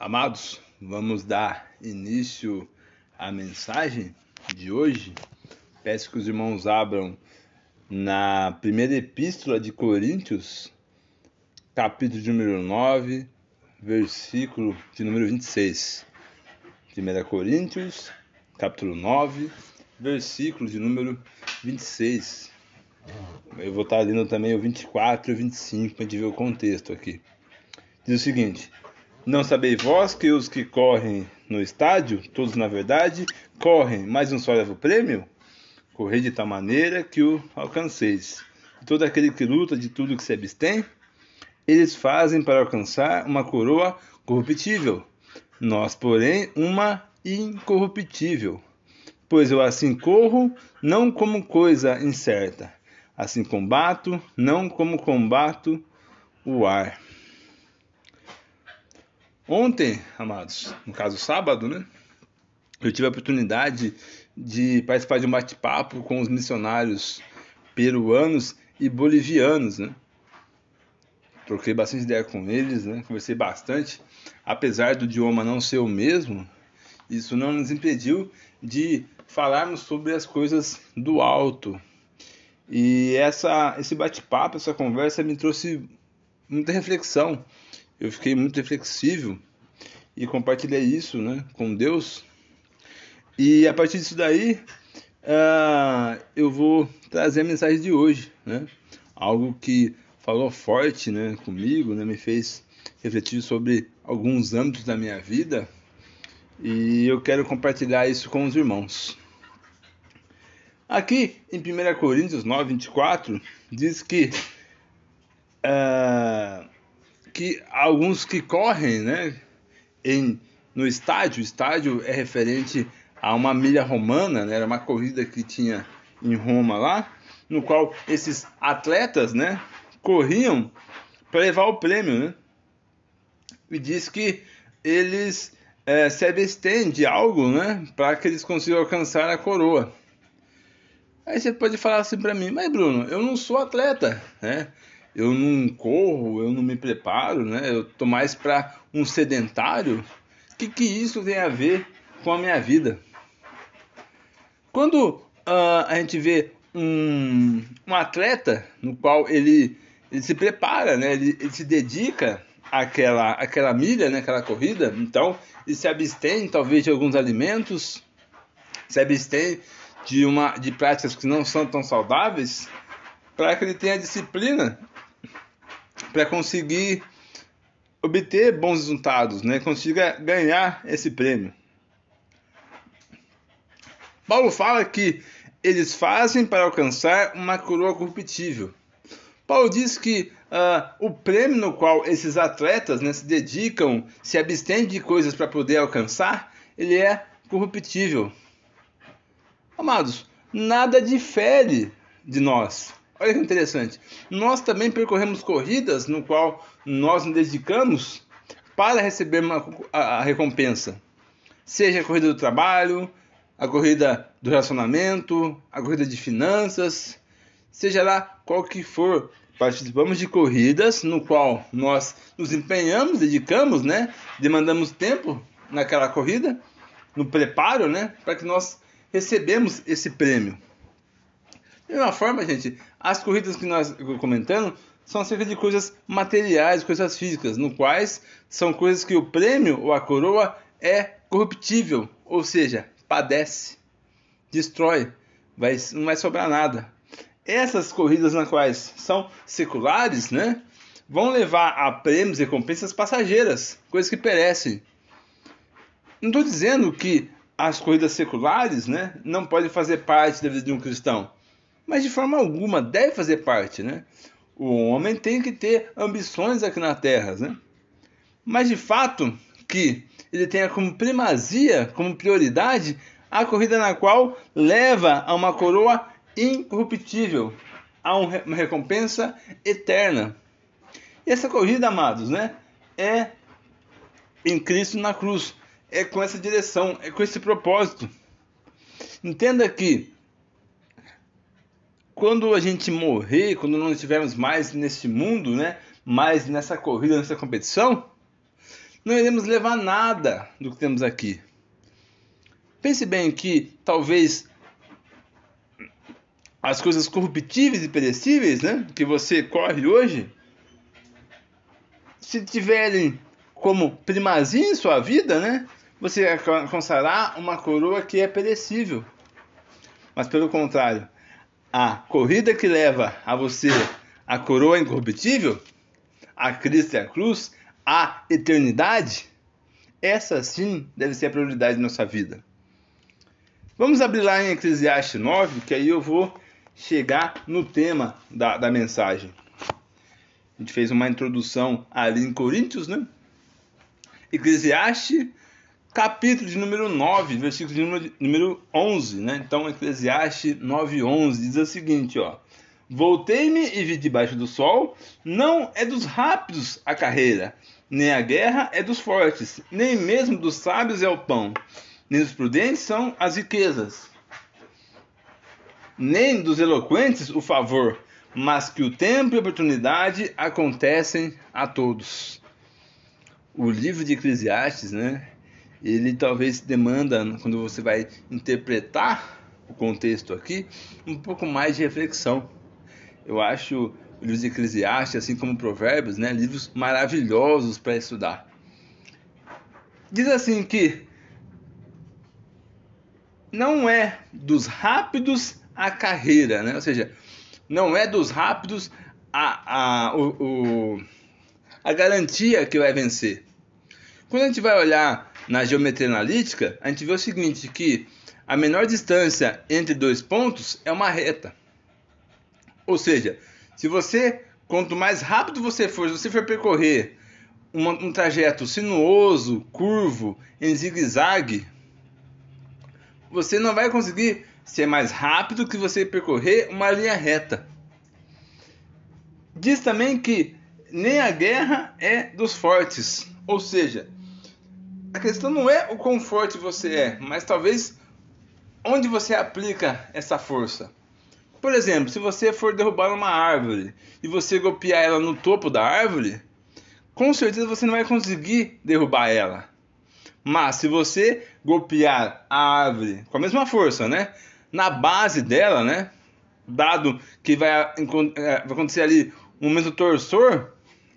Amados, vamos dar início à mensagem de hoje. Peço que os irmãos abram na primeira epístola de Coríntios, capítulo de número 9, versículo de número 26. 1 Coríntios, capítulo 9, versículo de número 26. Eu vou estar lendo também o 24 e o 25 para a gente ver o contexto aqui. Diz o seguinte: Não sabeis vós que os que correm no estádio, todos na verdade, correm, mas um só leva o prêmio? Correi de tal maneira que o alcanceis. E todo aquele que luta de tudo que se abstém, eles fazem para alcançar uma coroa corruptível. Nós, porém, uma incorruptível. Pois eu assim corro, não como coisa incerta. Assim combato, não como combato o ar. Ontem, amados, no caso sábado, né? Eu tive a oportunidade de participar de um bate-papo com os missionários peruanos e bolivianos, né? Troquei bastante ideia com eles, né? Conversei bastante. Apesar do idioma não ser o mesmo, isso não nos impediu de falarmos sobre as coisas do alto. E essa, esse bate-papo, essa conversa me trouxe muita reflexão eu fiquei muito reflexivo e compartilhei isso né, com Deus. E a partir disso daí, uh, eu vou trazer a mensagem de hoje, né? Algo que falou forte né, comigo, né, me fez refletir sobre alguns âmbitos da minha vida e eu quero compartilhar isso com os irmãos. Aqui em 1 Coríntios 9, 24, diz que uh, que alguns que correm, né, em, no estádio, o estádio é referente a uma milha romana, né, era uma corrida que tinha em Roma lá, no qual esses atletas, né, corriam para levar o prêmio, né? E diz que eles é, se abstêm de algo, né, para que eles consigam alcançar a coroa. Aí você pode falar assim para mim, mas Bruno, eu não sou atleta, né? Eu não corro, eu não me preparo, né? Eu tô mais para um sedentário. O que, que isso tem a ver com a minha vida? Quando uh, a gente vê um, um atleta no qual ele, ele se prepara, né? Ele, ele se dedica àquela, àquela milha, né? Aquela corrida, então ele se abstém talvez de alguns alimentos, se abstém de uma de práticas que não são tão saudáveis, para que ele tenha disciplina para conseguir obter bons resultados, né? consiga ganhar esse prêmio. Paulo fala que eles fazem para alcançar uma coroa corruptível. Paulo diz que uh, o prêmio no qual esses atletas né, se dedicam, se abstêm de coisas para poder alcançar, ele é corruptível. Amados, nada difere de nós. Olha que interessante. Nós também percorremos corridas no qual nós nos dedicamos para receber uma, a, a recompensa. Seja a corrida do trabalho, a corrida do relacionamento, a corrida de finanças, seja lá qual que for. Participamos de corridas no qual nós nos empenhamos, dedicamos, né? Demandamos tempo naquela corrida, no preparo, né? Para que nós recebemos esse prêmio. De uma forma, gente, as corridas que nós comentando são acerca de coisas materiais, coisas físicas, no quais são coisas que o prêmio ou a coroa é corruptível, ou seja, padece, destrói, vai, não vai sobrar nada. Essas corridas nas quais são seculares, né, vão levar a prêmios e recompensas passageiras, coisas que perecem. Não estou dizendo que as corridas seculares, né, não podem fazer parte da vida de um cristão mas de forma alguma deve fazer parte, né? O homem tem que ter ambições aqui na Terra, né? Mas de fato que ele tenha como primazia, como prioridade, a corrida na qual leva a uma coroa incorruptível, a uma recompensa eterna. E essa corrida, amados, né, é em Cristo na cruz, é com essa direção, é com esse propósito. Entenda que quando a gente morrer, quando não estivermos mais neste mundo, né, mais nessa corrida, nessa competição, não iremos levar nada do que temos aqui. Pense bem que talvez as coisas corruptíveis e perecíveis, né, que você corre hoje, se tiverem como primazia em sua vida, né, você alcançará uma coroa que é perecível. Mas pelo contrário, a corrida que leva a você a coroa incorruptível, a Cristo e a cruz, a eternidade, essa sim deve ser a prioridade da nossa vida. Vamos abrir lá em Eclesiastes 9, que aí eu vou chegar no tema da, da mensagem. A gente fez uma introdução ali em Coríntios, né? Eclesiastes, capítulo de número 9, versículo de número, número 11, né? Então, Eclesiastes 9, 11 diz o seguinte, ó. Voltei-me e vi debaixo do sol, não é dos rápidos a carreira, nem a guerra é dos fortes, nem mesmo dos sábios é o pão, nem dos prudentes são as riquezas, nem dos eloquentes o favor, mas que o tempo e a oportunidade acontecem a todos. O livro de Eclesiastes, né? Ele talvez demanda, quando você vai interpretar o contexto aqui, um pouco mais de reflexão. Eu acho o livro de Eclesiastes, assim como Provérbios, né, livros maravilhosos para estudar. Diz assim que não é dos rápidos a carreira, né? ou seja, não é dos rápidos a, a, o, o, a garantia que vai vencer. Quando a gente vai olhar na geometria analítica, a gente vê o seguinte, que a menor distância entre dois pontos é uma reta. Ou seja, se você, quanto mais rápido você for, se você for percorrer um, um trajeto sinuoso, curvo, em zigue-zague, você não vai conseguir ser mais rápido que você percorrer uma linha reta. Diz também que nem a guerra é dos fortes, ou seja, a questão não é o quão forte você é, mas talvez onde você aplica essa força. Por exemplo, se você for derrubar uma árvore e você golpear ela no topo da árvore, com certeza você não vai conseguir derrubar ela. Mas se você golpear a árvore com a mesma força, né, na base dela, né, dado que vai, é, vai acontecer ali um momento torsor,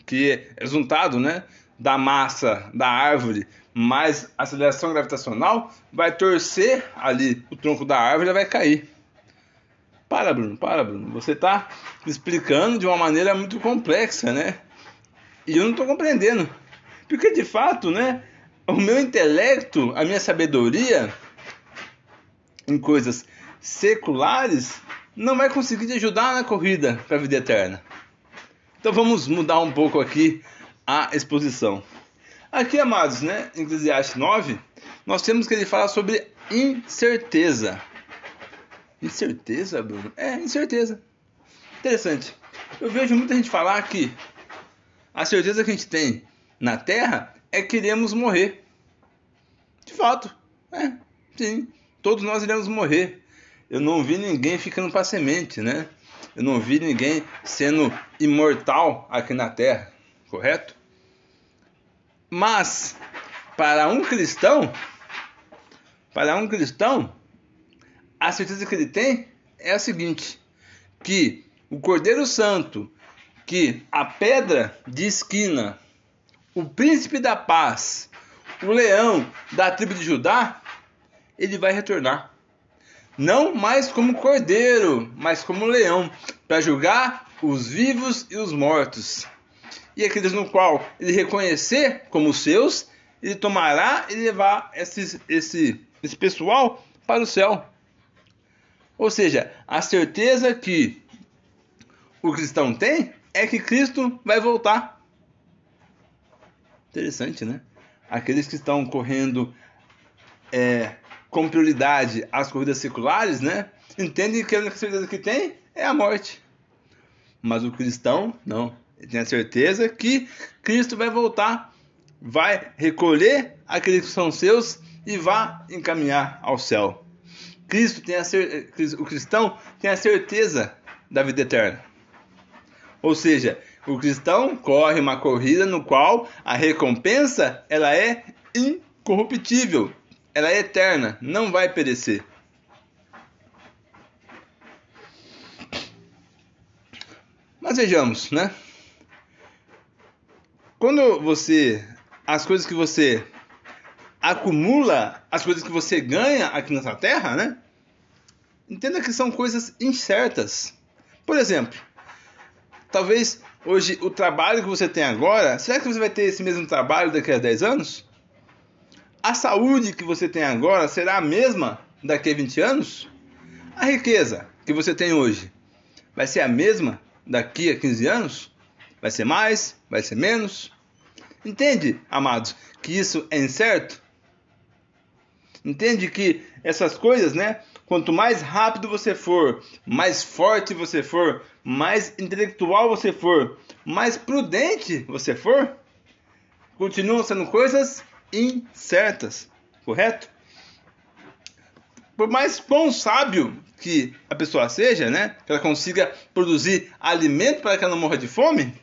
que é resultado, né, da massa da árvore mais aceleração gravitacional, vai torcer ali o tronco da árvore e vai cair. Para, Bruno, para, Bruno. Você está explicando de uma maneira muito complexa, né? E eu não estou compreendendo. Porque de fato, né? O meu intelecto, a minha sabedoria em coisas seculares não vai conseguir te ajudar na corrida para a vida eterna. Então vamos mudar um pouco aqui a exposição. Aqui, amados, né, em Eclesiastes 9, nós temos que ele fala sobre incerteza. Incerteza, Bruno? É, incerteza. Interessante. Eu vejo muita gente falar que a certeza que a gente tem na Terra é que iremos morrer. De fato, é, sim. Todos nós iremos morrer. Eu não vi ninguém ficando para semente, né? Eu não vi ninguém sendo imortal aqui na Terra, correto? Mas para um cristão, para um cristão, a certeza que ele tem é a seguinte: que o Cordeiro Santo, que a pedra de esquina, o príncipe da paz, o leão da tribo de Judá, ele vai retornar. Não mais como cordeiro, mas como leão, para julgar os vivos e os mortos. E aqueles no qual ele reconhecer como seus, ele tomará e levar esse, esse, esse pessoal para o céu. Ou seja, a certeza que o cristão tem é que Cristo vai voltar. Interessante, né? Aqueles que estão correndo é, com prioridade as corridas seculares, né? Entendem que a única certeza que tem é a morte. Mas o cristão, não. Ele tem a certeza que Cristo vai voltar, vai recolher aqueles que são seus e vai encaminhar ao céu. Cristo tem a o cristão tem a certeza da vida eterna. Ou seja, O cristão corre uma corrida no qual a recompensa ela é incorruptível, ela é eterna, não vai perecer. Mas vejamos, né? Quando você as coisas que você acumula, as coisas que você ganha aqui nessa terra, né? Entenda que são coisas incertas. Por exemplo, talvez hoje o trabalho que você tem agora, será que você vai ter esse mesmo trabalho daqui a 10 anos? A saúde que você tem agora será a mesma daqui a 20 anos? A riqueza que você tem hoje vai ser a mesma daqui a 15 anos? Vai ser mais? Vai ser menos? Entende, amados, que isso é incerto? Entende que essas coisas, né? Quanto mais rápido você for, mais forte você for, mais intelectual você for, mais prudente você for, continuam sendo coisas incertas, correto? Por mais quão sábio que a pessoa seja, né? Que ela consiga produzir alimento para que ela não morra de fome,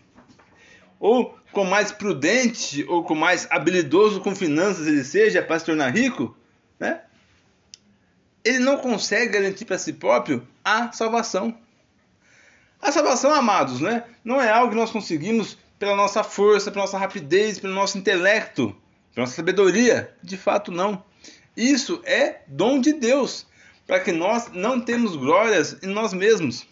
ou com mais prudente ou com mais habilidoso com finanças ele seja para se tornar rico, né? Ele não consegue garantir para si próprio a salvação. A salvação, amados, né? Não é algo que nós conseguimos pela nossa força, pela nossa rapidez, pelo nosso intelecto, pela nossa sabedoria. De fato, não. Isso é dom de Deus, para que nós não temos glórias em nós mesmos.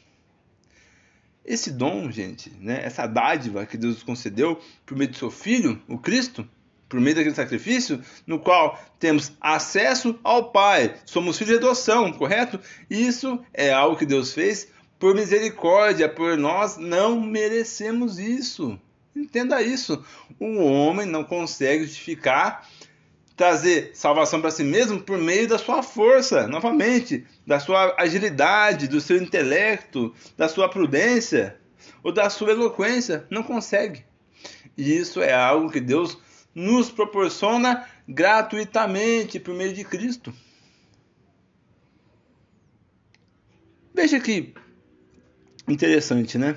Esse dom, gente, né, essa dádiva que Deus concedeu por meio do seu Filho, o Cristo, por meio daquele sacrifício, no qual temos acesso ao Pai, somos filhos de adoção, correto? Isso é algo que Deus fez por misericórdia, por nós não merecemos isso. Entenda isso. O homem não consegue justificar trazer salvação para si mesmo por meio da sua força, novamente, da sua agilidade, do seu intelecto, da sua prudência ou da sua eloquência. Não consegue. E isso é algo que Deus nos proporciona gratuitamente por meio de Cristo. Veja que interessante, né?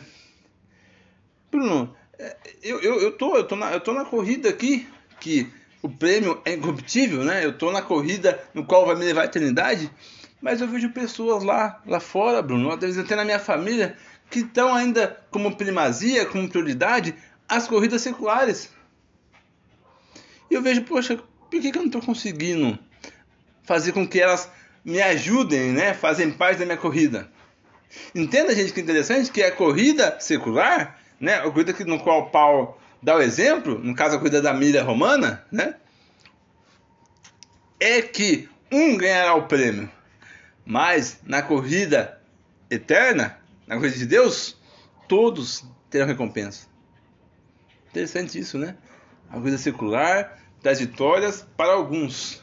Bruno, é, eu, eu, eu, tô, eu, tô na, eu tô na corrida aqui que o prêmio é incorruptível, né? Eu estou na corrida no qual vai me levar a eternidade, mas eu vejo pessoas lá, lá fora, Bruno, às vezes até na minha família, que estão ainda como primazia, como prioridade, as corridas seculares. E eu vejo, poxa, por que, que eu não estou conseguindo fazer com que elas me ajudem, né? Fazem parte da minha corrida. Entenda, gente, que interessante que a corrida secular, né? A corrida no qual Paulo dá o exemplo, no caso a corrida da milha romana, né? É que um ganhará o prêmio, mas na corrida eterna, na corrida de Deus, todos terão recompensa. Interessante isso, né? A corrida secular das vitórias para alguns.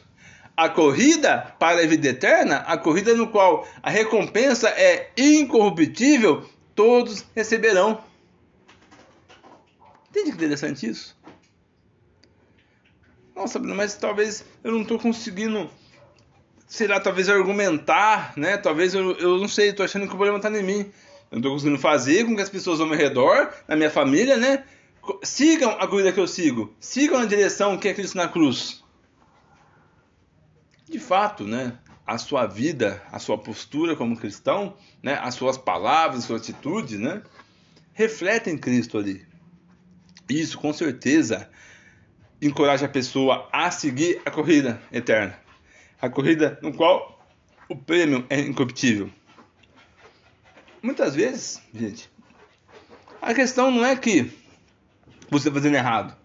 A corrida para a vida eterna, a corrida no qual a recompensa é incorruptível, todos receberão. Entende que interessante isso? Nossa, mas talvez eu não estou conseguindo, sei lá, talvez argumentar, né? Talvez eu, eu não sei, estou achando que o problema está em mim. Eu não estou conseguindo fazer com que as pessoas ao meu redor, na minha família, né? Sigam a corrida que eu sigo. Sigam a direção que é Cristo na cruz. De fato, né? A sua vida, a sua postura como cristão, né? As suas palavras, as suas atitudes, né? Refletem Cristo ali. Isso com certeza encoraja a pessoa a seguir a corrida eterna. A corrida no qual o prêmio é incorruptível. Muitas vezes, gente, a questão não é que você está fazendo errado.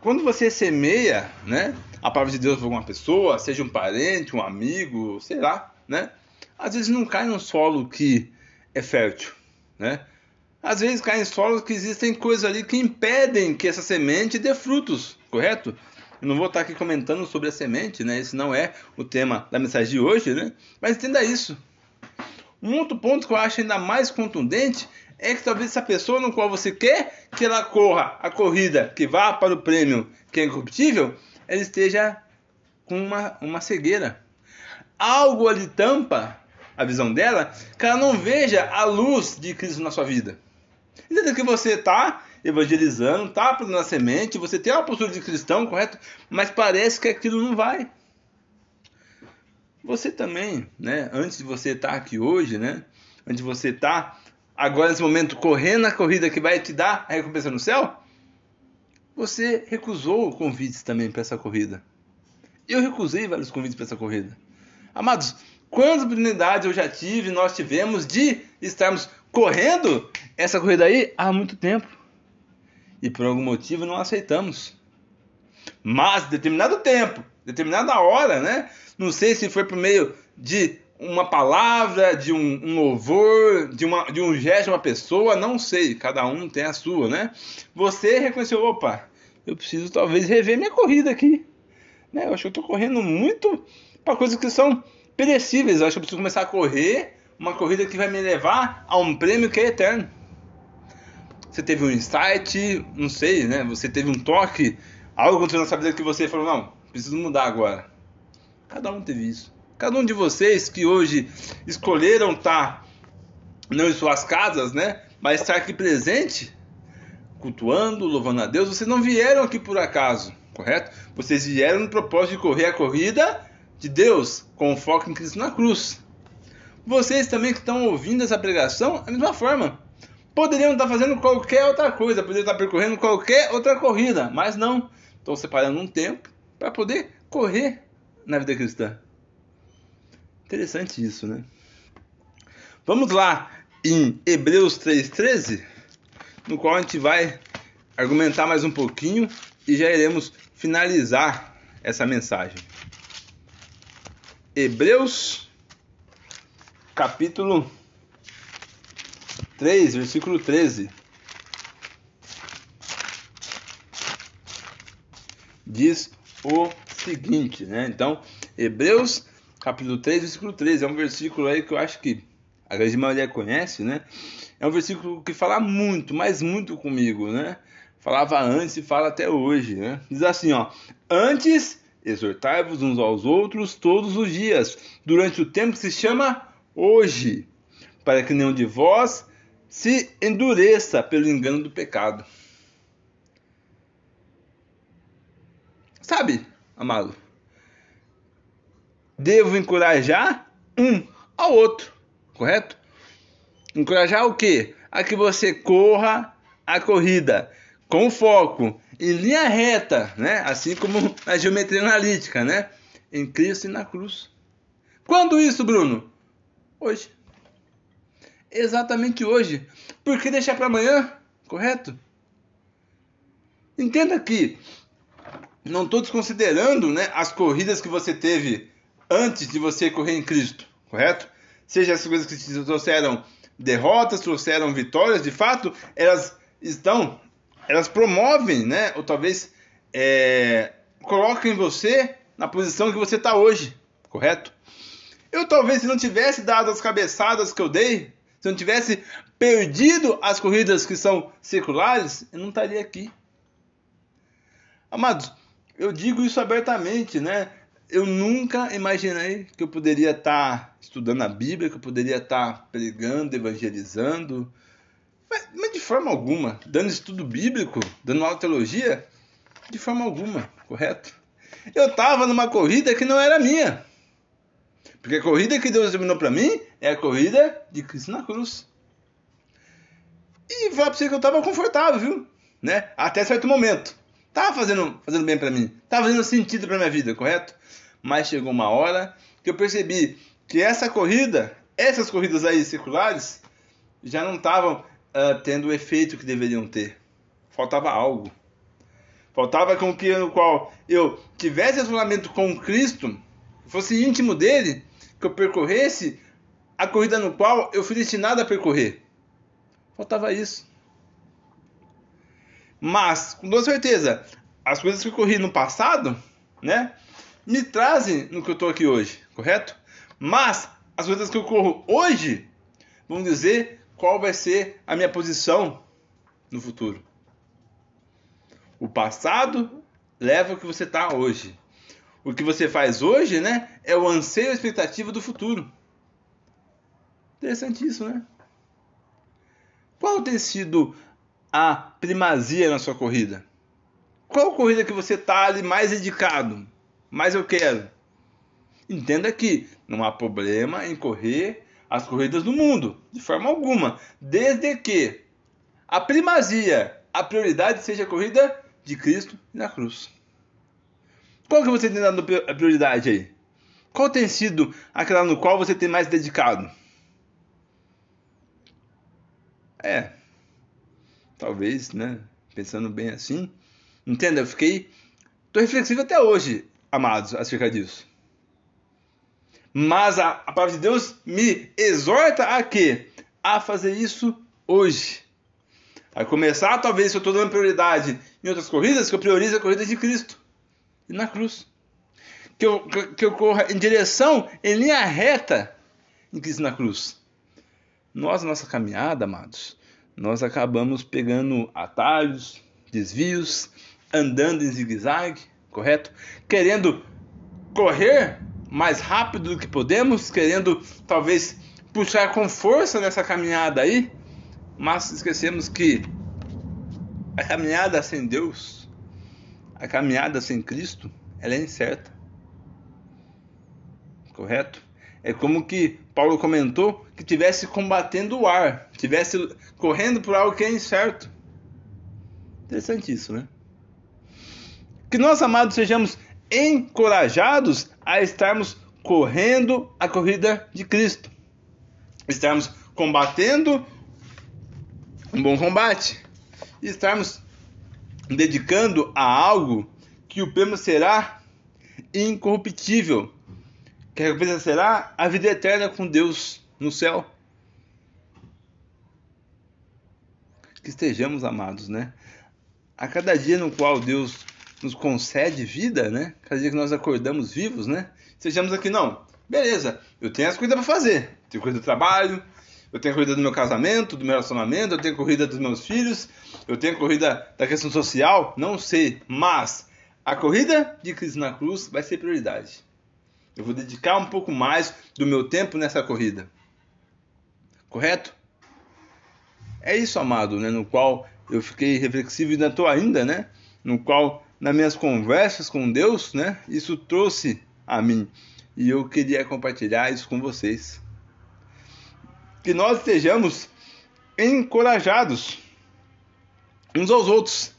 Quando você semeia, né, a palavra de Deus para alguma pessoa, seja um parente, um amigo, sei lá, né, às vezes não cai num solo que é fértil, né? Às vezes cai em solos que existem coisas ali que impedem que essa semente dê frutos, correto? Eu não vou estar aqui comentando sobre a semente, né? Esse não é o tema da mensagem de hoje, né? Mas entenda isso. Um outro ponto que eu acho ainda mais contundente é que talvez essa pessoa no qual você quer que ela corra a corrida que vá para o prêmio que é incorruptível, ela esteja com uma, uma cegueira. Algo ali tampa a visão dela que ela não veja a luz de Cristo na sua vida. Entenda que você está evangelizando, está plantando a semente, você tem uma postura de cristão, correto? Mas parece que aquilo não vai. Você também, né? Antes de você estar tá aqui hoje, né? Antes de você estar tá agora nesse momento correndo a corrida que vai te dar a recompensa no céu, você recusou convites também para essa corrida. Eu recusei vários convites para essa corrida. Amados, quantas oportunidades eu já tive, nós tivemos de estarmos correndo essa corrida aí há muito tempo. E por algum motivo não aceitamos. Mas determinado tempo, determinada hora, né? Não sei se foi por meio de uma palavra, de um, um louvor, de, uma, de um gesto de uma pessoa, não sei, cada um tem a sua, né? Você reconheceu, opa, eu preciso talvez rever minha corrida aqui. Né? Eu acho que eu estou correndo muito para coisas que são perecíveis. Eu acho que eu preciso começar a correr uma corrida que vai me levar a um prêmio que é eterno. Você teve um insight, não sei, né? Você teve um toque, algo aconteceu na sua vida que você falou, não, preciso mudar agora. Cada um teve isso. Cada um de vocês que hoje escolheram estar não em suas casas, né? Mas estar aqui presente, cultuando, louvando a Deus, vocês não vieram aqui por acaso, correto? Vocês vieram no propósito de correr a corrida de Deus, com foco em Cristo na cruz. Vocês também que estão ouvindo essa pregação, da mesma forma. Poderiam estar fazendo qualquer outra coisa, poderiam estar percorrendo qualquer outra corrida, mas não. Estão separando um tempo para poder correr na vida cristã. Interessante isso, né? Vamos lá em Hebreus 3,13, no qual a gente vai argumentar mais um pouquinho e já iremos finalizar essa mensagem. Hebreus, capítulo 3, versículo 13. Diz o seguinte, né? Então, Hebreus capítulo 3, versículo 13. É um versículo aí que eu acho que a grande maioria conhece, né? É um versículo que fala muito, mas muito comigo, né? Falava antes e fala até hoje, né? Diz assim, ó: Antes exortai-vos uns aos outros todos os dias, durante o tempo que se chama hoje, para que nenhum de vós se endureça pelo engano do pecado. Sabe, amado? devo encorajar um ao outro, correto? Encorajar o quê? A que você corra a corrida com foco em linha reta, né? Assim como na geometria analítica, né? Em Cristo e na cruz. Quando isso, Bruno? Hoje. Exatamente hoje. Por que deixar para amanhã? Correto? Entenda que não estou desconsiderando né, as corridas que você teve antes de você correr em Cristo, correto? Seja as coisas que te trouxeram derrotas, trouxeram vitórias, de fato, elas estão, elas promovem, né? Ou talvez é, você na posição que você está hoje, correto? Eu talvez se não tivesse dado as cabeçadas que eu dei, se eu não tivesse perdido as corridas que são seculares, eu não estaria aqui. Amados, eu digo isso abertamente, né? eu nunca imaginei que eu poderia estar estudando a Bíblia, que eu poderia estar pregando, evangelizando, mas, mas de forma alguma, dando estudo bíblico, dando aula de teologia, de forma alguma, correto? Eu estava numa corrida que não era minha. Porque a corrida que Deus determinou para mim é a corrida de Cristo na cruz. E falar para você que eu estava confortável, viu? Né? Até certo momento. Tava fazendo, fazendo bem para mim. Tava fazendo sentido para minha vida, correto? mas chegou uma hora que eu percebi que essa corrida, essas corridas aí circulares, já não estavam uh, tendo o efeito que deveriam ter. Faltava algo. Faltava com que no qual eu tivesse relacionamento com Cristo, fosse íntimo dele, que eu percorresse a corrida no qual eu fui destinado a percorrer. Faltava isso. Mas, com toda certeza, as coisas que eu corri no passado, né? me trazem no que eu estou aqui hoje, correto? Mas as coisas que eu corro hoje vão dizer qual vai ser a minha posição no futuro. O passado leva ao que você está hoje. O que você faz hoje, né, é o anseio e a expectativa do futuro. Interessante isso, né? Qual tem sido a primazia na sua corrida? Qual corrida que você está ali mais dedicado? Mais eu quero? Entenda que não há problema em correr as corridas do mundo, de forma alguma, desde que a primazia, a prioridade seja a corrida de Cristo na cruz. Qual que você tem dado a prioridade aí? Qual tem sido aquela no qual você tem mais dedicado? É, talvez, né? Pensando bem assim. Entenda, eu fiquei. Tô reflexivo até hoje, amados, acerca disso. Mas a, a palavra de Deus me exorta a quê? A fazer isso hoje. A começar, talvez, se eu estou dando prioridade em outras corridas, que eu priorize a corrida de Cristo. E na cruz. Que eu, que eu corra em direção, em linha reta, em Cristo na cruz. Nós, nossa caminhada, amados, nós acabamos pegando atalhos, desvios, andando em zigue-zague, correto? Querendo correr mais rápido do que podemos, querendo talvez puxar com força nessa caminhada aí, mas esquecemos que a caminhada sem Deus, a caminhada sem Cristo, ela é incerta. Correto? É como que Paulo comentou que tivesse combatendo o ar, tivesse correndo por algo que é incerto. Interessante isso, né? Que nós, amados, sejamos encorajados a estarmos correndo a corrida de Cristo, estarmos combatendo um bom combate, estarmos dedicando a algo que o prêmio será incorruptível, que a recompensa será a vida eterna com Deus no céu. Que estejamos amados, né? A cada dia no qual Deus nos concede vida, né? Cada dia que nós acordamos vivos, né? Sejamos aqui, não. Beleza, eu tenho as coisas para fazer. Tenho coisa do trabalho, eu tenho corrida do meu casamento, do meu relacionamento, eu tenho corrida dos meus filhos, eu tenho corrida da questão social, não sei, mas a corrida de Cristo na cruz vai ser prioridade. Eu vou dedicar um pouco mais do meu tempo nessa corrida. Correto? É isso, amado, né, no qual eu fiquei reflexivo e ainda estou ainda, né? No qual nas minhas conversas com Deus, né? Isso trouxe a mim e eu queria compartilhar isso com vocês. Que nós estejamos encorajados uns aos outros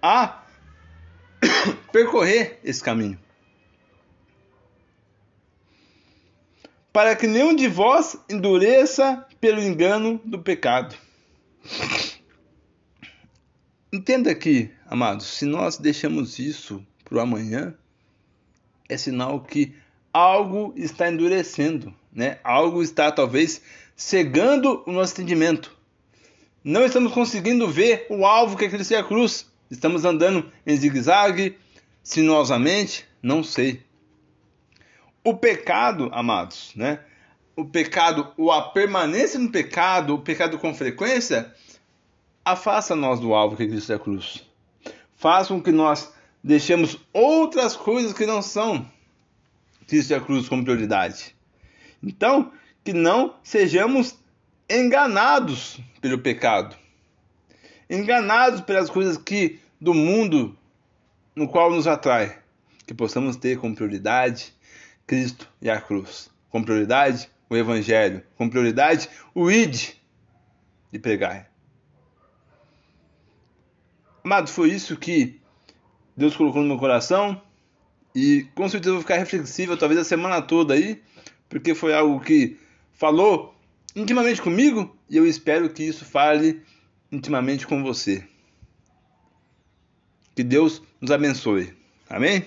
a percorrer esse caminho. Para que nenhum de vós endureça pelo engano do pecado. Entenda aqui, amados, se nós deixamos isso para o amanhã, é sinal que algo está endurecendo, né? Algo está talvez cegando o nosso entendimento. Não estamos conseguindo ver o alvo que é Cristo e a cruz. Estamos andando em zigue-zague, sinuosamente, não sei. O pecado, amados, né? O pecado, a permanência no pecado, o pecado com frequência, afasta-nos do alvo que é Cristo é a cruz. Faz com que nós deixemos outras coisas que não são Cristo e a cruz como prioridade. Então, que não sejamos enganados pelo pecado. Enganados pelas coisas que do mundo no qual nos atrai. Que possamos ter como prioridade Cristo e a cruz. Como prioridade o Evangelho. Como prioridade o ID de pregar. Amado, foi isso que Deus colocou no meu coração. E com certeza eu vou ficar reflexível, talvez a semana toda aí, porque foi algo que falou intimamente comigo e eu espero que isso fale intimamente com você. Que Deus nos abençoe. Amém?